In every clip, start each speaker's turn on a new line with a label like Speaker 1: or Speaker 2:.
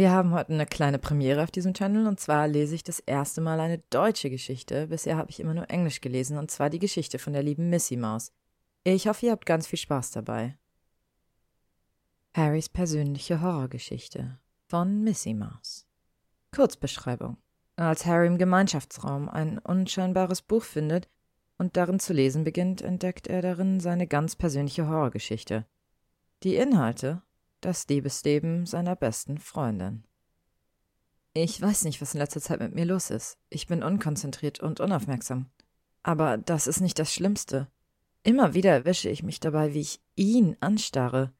Speaker 1: Wir haben heute eine kleine Premiere auf diesem Channel und zwar lese ich das erste Mal eine deutsche Geschichte. Bisher habe ich immer nur Englisch gelesen und zwar die Geschichte von der lieben Missy Maus. Ich hoffe, ihr habt ganz viel Spaß dabei. Harrys persönliche Horrorgeschichte von Missy Maus. Kurzbeschreibung. Als Harry im Gemeinschaftsraum ein unscheinbares Buch findet und darin zu lesen beginnt, entdeckt er darin seine ganz persönliche Horrorgeschichte. Die Inhalte das Liebesleben seiner besten Freundin. Ich weiß nicht, was in letzter Zeit mit mir los ist. Ich bin unkonzentriert und unaufmerksam. Aber das ist nicht das Schlimmste. Immer wieder erwische ich mich dabei, wie ich ihn anstarre.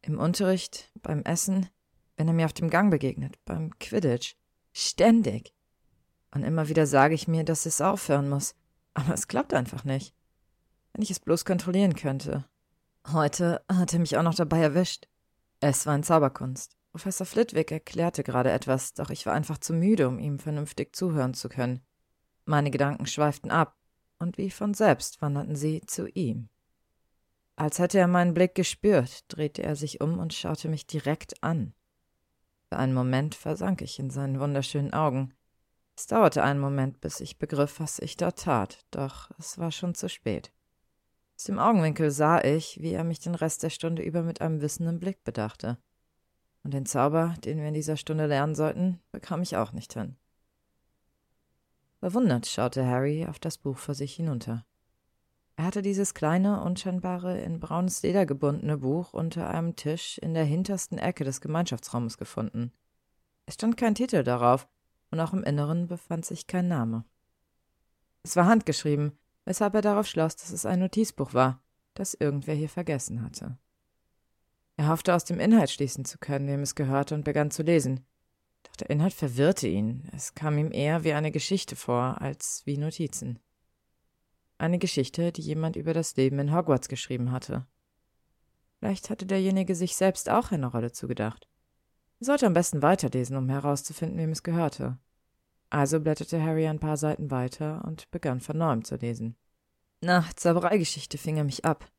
Speaker 1: Im Unterricht, beim Essen, wenn er mir auf dem Gang begegnet, beim Quidditch. Ständig. Und immer wieder sage ich mir, dass es aufhören muss. Aber es klappt einfach nicht. Wenn ich es bloß kontrollieren könnte. Heute hat er mich auch noch dabei erwischt. Es war in Zauberkunst. Professor Flitwick erklärte gerade etwas, doch ich war einfach zu müde, um ihm vernünftig zuhören zu können. Meine Gedanken schweiften ab, und wie von selbst wanderten sie zu ihm. Als hätte er meinen Blick gespürt, drehte er sich um und schaute mich direkt an. Für einen Moment versank ich in seinen wunderschönen Augen. Es dauerte einen Moment, bis ich begriff, was ich dort tat, doch es war schon zu spät. Aus dem Augenwinkel sah ich, wie er mich den Rest der Stunde über mit einem wissenden Blick bedachte. Und den Zauber, den wir in dieser Stunde lernen sollten, bekam ich auch nicht hin. Verwundert schaute Harry auf das Buch vor sich hinunter. Er hatte dieses kleine, unscheinbare, in braunes Leder gebundene Buch unter einem Tisch in der hintersten Ecke des Gemeinschaftsraumes gefunden. Es stand kein Titel darauf, und auch im Inneren befand sich kein Name. Es war handgeschrieben, weshalb er darauf schloss, dass es ein Notizbuch war, das irgendwer hier vergessen hatte. Er hoffte aus dem Inhalt schließen zu können, wem es gehörte, und begann zu lesen. Doch der Inhalt verwirrte ihn. Es kam ihm eher wie eine Geschichte vor, als wie Notizen. Eine Geschichte, die jemand über das Leben in Hogwarts geschrieben hatte. Vielleicht hatte derjenige sich selbst auch eine Rolle zugedacht. Er sollte am besten weiterlesen, um herauszufinden, wem es gehörte. Also blätterte Harry ein paar Seiten weiter und begann von neuem zu lesen. Nach Zaubereigeschichte fing er mich ab.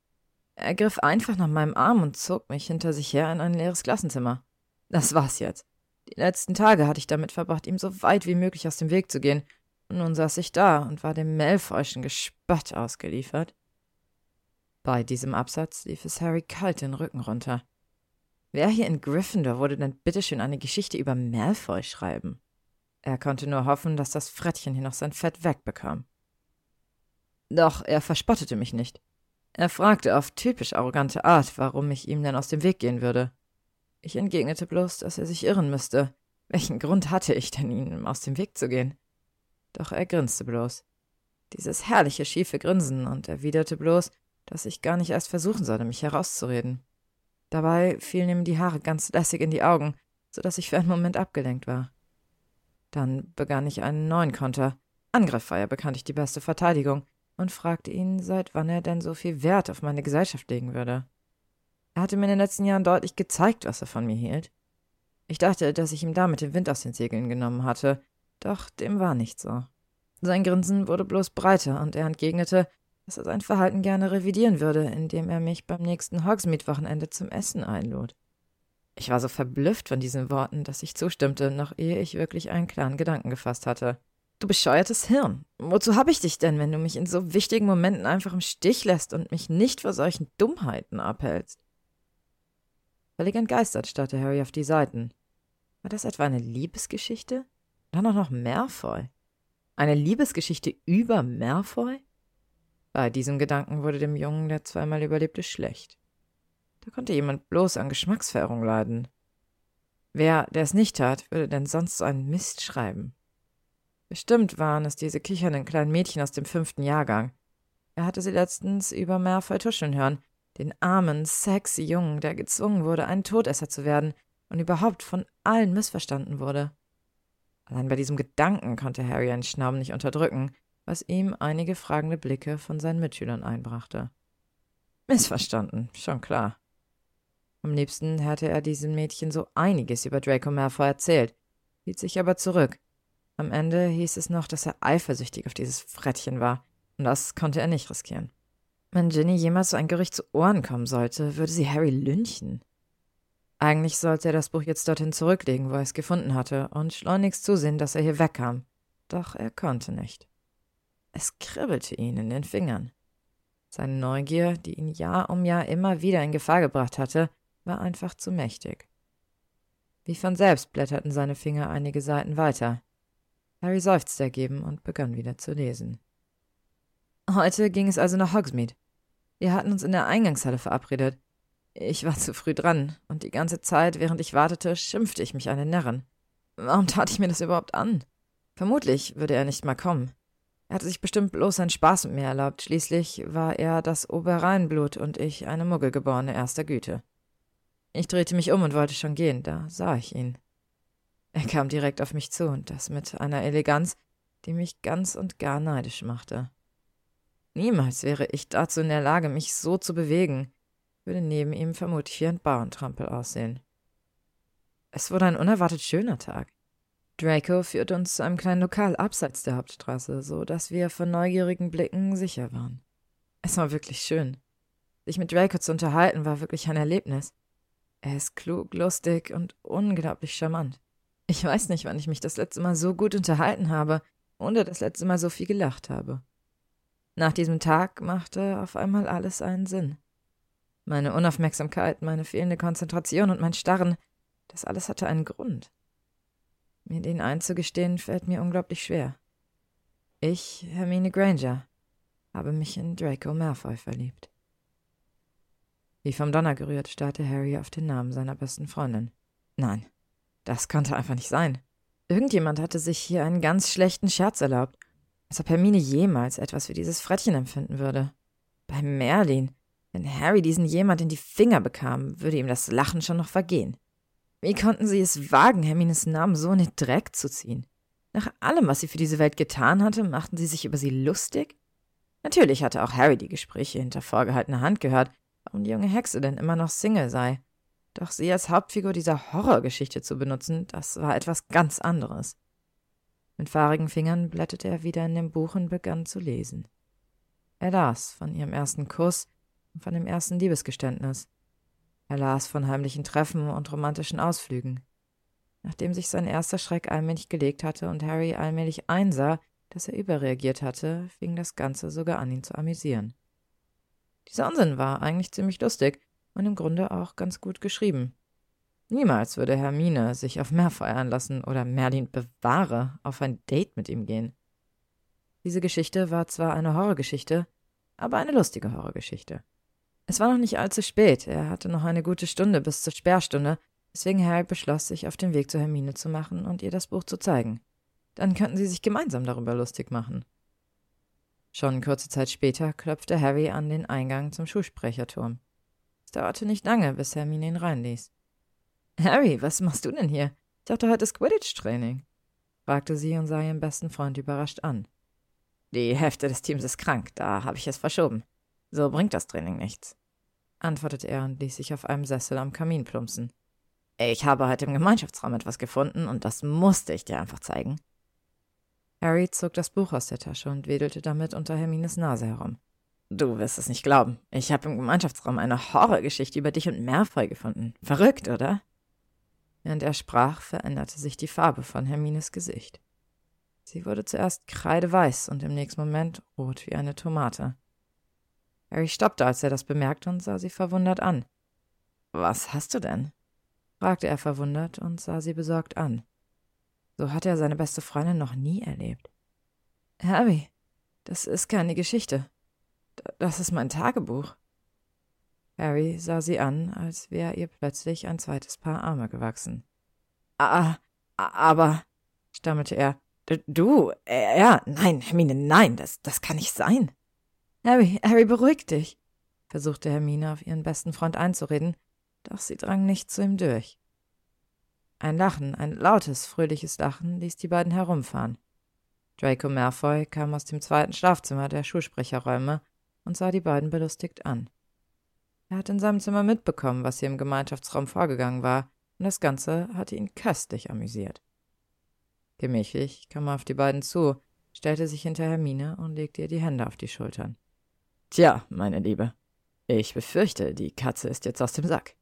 Speaker 1: Er griff einfach nach meinem Arm und zog mich hinter sich her in ein leeres Klassenzimmer. Das war's jetzt. Die letzten Tage hatte ich damit verbracht, ihm so weit wie möglich aus dem Weg zu gehen. Nun saß ich da und war dem Malfoyschen Gespött ausgeliefert. Bei diesem Absatz lief es Harry kalt den Rücken runter. Wer hier in Gryffindor würde denn bitteschön eine Geschichte über Malfoy schreiben? Er konnte nur hoffen, dass das Frettchen hier noch sein Fett wegbekam. Doch er verspottete mich nicht. Er fragte auf typisch arrogante Art, warum ich ihm denn aus dem Weg gehen würde. Ich entgegnete bloß, dass er sich irren müsste. Welchen Grund hatte ich denn, ihm aus dem Weg zu gehen? Doch er grinste bloß. Dieses herrliche schiefe Grinsen und erwiderte bloß, dass ich gar nicht erst versuchen sollte, mich herauszureden. Dabei fielen ihm die Haare ganz lässig in die Augen, so dass ich für einen Moment abgelenkt war. Dann begann ich einen neuen Konter. Angriff war ja bekanntlich die beste Verteidigung und fragte ihn, seit wann er denn so viel Wert auf meine Gesellschaft legen würde. Er hatte mir in den letzten Jahren deutlich gezeigt, was er von mir hielt. Ich dachte, dass ich ihm damit den Wind aus den Segeln genommen hatte, doch dem war nicht so. Sein Grinsen wurde bloß breiter, und er entgegnete, dass er sein Verhalten gerne revidieren würde, indem er mich beim nächsten Hogsmeade-Wochenende zum Essen einlud. Ich war so verblüfft von diesen Worten, dass ich zustimmte, noch ehe ich wirklich einen klaren Gedanken gefasst hatte. Du bescheuertes Hirn. Wozu hab ich dich denn, wenn du mich in so wichtigen Momenten einfach im Stich lässt und mich nicht vor solchen Dummheiten abhältst? Völlig entgeistert starrte Harry auf die Seiten. War das etwa eine Liebesgeschichte? Dann auch noch Malfoy. Eine Liebesgeschichte über Malfoy? Bei diesem Gedanken wurde dem Jungen, der zweimal überlebte, schlecht. Da konnte jemand bloß an Geschmacksverirrung leiden. Wer, der es nicht tat, würde denn sonst so einen Mist schreiben? Bestimmt waren es diese kichernden kleinen Mädchen aus dem fünften Jahrgang. Er hatte sie letztens über Malfoy tuscheln hören, den armen, sexy Jungen, der gezwungen wurde, ein Todesser zu werden und überhaupt von allen missverstanden wurde. Allein bei diesem Gedanken konnte Harry einen Schnauben nicht unterdrücken, was ihm einige fragende Blicke von seinen Mitschülern einbrachte. Missverstanden, schon klar. Am liebsten hätte er diesem Mädchen so einiges über Draco Malfoy erzählt, hielt sich aber zurück. Am Ende hieß es noch, dass er eifersüchtig auf dieses Frettchen war, und das konnte er nicht riskieren. Wenn Ginny jemals so ein Gerücht zu Ohren kommen sollte, würde sie Harry lynchen. Eigentlich sollte er das Buch jetzt dorthin zurücklegen, wo er es gefunden hatte, und schleunigst zusehen, dass er hier wegkam. Doch er konnte nicht. Es kribbelte ihn in den Fingern. Seine Neugier, die ihn Jahr um Jahr immer wieder in Gefahr gebracht hatte, war einfach zu mächtig. Wie von selbst blätterten seine Finger einige Seiten weiter. Harry seufzte ergeben und begann wieder zu lesen. Heute ging es also nach Hogsmeade. Wir hatten uns in der Eingangshalle verabredet. Ich war zu früh dran, und die ganze Zeit, während ich wartete, schimpfte ich mich eine Närrin. Warum tat ich mir das überhaupt an? Vermutlich würde er nicht mal kommen. Er hatte sich bestimmt bloß einen Spaß mit mir erlaubt. Schließlich war er das Oberrheinblut und ich eine Muggelgeborene erster Güte. Ich drehte mich um und wollte schon gehen, da sah ich ihn. Er kam direkt auf mich zu und das mit einer Eleganz, die mich ganz und gar neidisch machte. Niemals wäre ich dazu in der Lage, mich so zu bewegen, würde neben ihm vermutlich wie ein Bauerntrampel aussehen. Es wurde ein unerwartet schöner Tag. Draco führte uns zu einem kleinen Lokal abseits der Hauptstraße, so dass wir von neugierigen Blicken sicher waren. Es war wirklich schön. Sich mit Draco zu unterhalten war wirklich ein Erlebnis. Er ist klug, lustig und unglaublich charmant. Ich weiß nicht, wann ich mich das letzte Mal so gut unterhalten habe, ohne das letzte Mal so viel gelacht habe. Nach diesem Tag machte auf einmal alles einen Sinn. Meine Unaufmerksamkeit, meine fehlende Konzentration und mein Starren, das alles hatte einen Grund. Mir den einzugestehen, fällt mir unglaublich schwer. Ich, Hermine Granger, habe mich in Draco Malfoy verliebt. Wie vom Donner gerührt, starrte Harry auf den Namen seiner besten Freundin. Nein, das konnte einfach nicht sein. Irgendjemand hatte sich hier einen ganz schlechten Scherz erlaubt, als ob Hermine jemals etwas für dieses Frettchen empfinden würde. Bei Merlin, wenn Harry diesen jemand in die Finger bekam, würde ihm das Lachen schon noch vergehen. Wie konnten sie es wagen, Hermines Namen so in den Dreck zu ziehen? Nach allem, was sie für diese Welt getan hatte, machten sie sich über sie lustig? Natürlich hatte auch Harry die Gespräche hinter vorgehaltener Hand gehört, warum die junge Hexe denn immer noch Single sei. Doch sie als Hauptfigur dieser Horrorgeschichte zu benutzen, das war etwas ganz anderes. Mit fahrigen Fingern blätterte er wieder in dem Buch und begann zu lesen. Er las von ihrem ersten Kuss und von dem ersten Liebesgeständnis. Er las von heimlichen Treffen und romantischen Ausflügen. Nachdem sich sein erster Schreck allmählich gelegt hatte und Harry allmählich einsah, dass er überreagiert hatte, fing das Ganze sogar an, ihn zu amüsieren. Dieser Unsinn war eigentlich ziemlich lustig und im Grunde auch ganz gut geschrieben. Niemals würde Hermine sich auf mehr feiern lassen oder Merlin bewahre auf ein Date mit ihm gehen. Diese Geschichte war zwar eine Horrorgeschichte, aber eine lustige Horrorgeschichte. Es war noch nicht allzu spät, er hatte noch eine gute Stunde bis zur Sperrstunde, weswegen Harry beschloss, sich auf den Weg zu Hermine zu machen und ihr das Buch zu zeigen. Dann könnten sie sich gemeinsam darüber lustig machen. Schon kurze Zeit später klopfte Harry an den Eingang zum Schulsprecherturm. Es dauerte nicht lange, bis Hermine ihn reinließ. Harry, was machst du denn hier? Ich dachte, heute ist Quidditch-Training, fragte sie und sah ihren besten Freund überrascht an. Die Hälfte des Teams ist krank, da habe ich es verschoben. So bringt das Training nichts, antwortete er und ließ sich auf einem Sessel am Kamin plumpsen. Ich habe heute im Gemeinschaftsraum etwas gefunden und das musste ich dir einfach zeigen. Harry zog das Buch aus der Tasche und wedelte damit unter Hermines Nase herum. Du wirst es nicht glauben. Ich habe im Gemeinschaftsraum eine Horrorgeschichte über dich und Malfoy gefunden. Verrückt, oder? Während er sprach, veränderte sich die Farbe von Hermines Gesicht. Sie wurde zuerst kreideweiß und im nächsten Moment rot wie eine Tomate. Harry stoppte, als er das bemerkte und sah sie verwundert an. Was hast du denn? fragte er verwundert und sah sie besorgt an. So hatte er seine beste Freundin noch nie erlebt. Harry, das ist keine Geschichte. Das ist mein Tagebuch. Harry sah sie an, als wäre ihr plötzlich ein zweites Paar Arme gewachsen. Ah, aber, stammelte er. Du, er, nein, Hermine, nein, das, das kann nicht sein. Harry, Harry, beruhig dich, versuchte Hermine auf ihren besten Freund einzureden, doch sie drang nicht zu ihm durch. Ein Lachen, ein lautes, fröhliches Lachen ließ die beiden herumfahren. Draco Malfoy kam aus dem zweiten Schlafzimmer der Schulsprecherräume und sah die beiden belustigt an. Er hatte in seinem Zimmer mitbekommen, was hier im Gemeinschaftsraum vorgegangen war, und das Ganze hatte ihn köstlich amüsiert. Gemächlich kam er auf die beiden zu, stellte sich hinter Hermine und legte ihr die Hände auf die Schultern. Tja, meine Liebe, ich befürchte, die Katze ist jetzt aus dem Sack.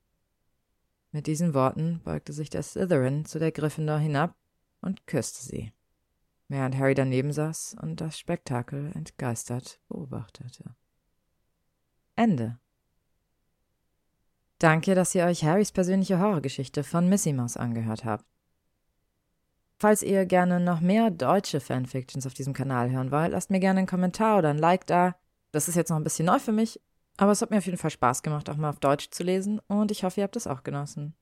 Speaker 1: Mit diesen Worten beugte sich der Slytherin zu der Gryffindor hinab und küsste sie, während Harry daneben saß und das Spektakel entgeistert beobachtete. Ende. Danke, dass ihr euch Harrys persönliche Horrorgeschichte von Missy Mouse angehört habt. Falls ihr gerne noch mehr deutsche Fanfictions auf diesem Kanal hören wollt, lasst mir gerne einen Kommentar oder ein Like da. Das ist jetzt noch ein bisschen neu für mich, aber es hat mir auf jeden Fall Spaß gemacht, auch mal auf Deutsch zu lesen und ich hoffe, ihr habt es auch genossen.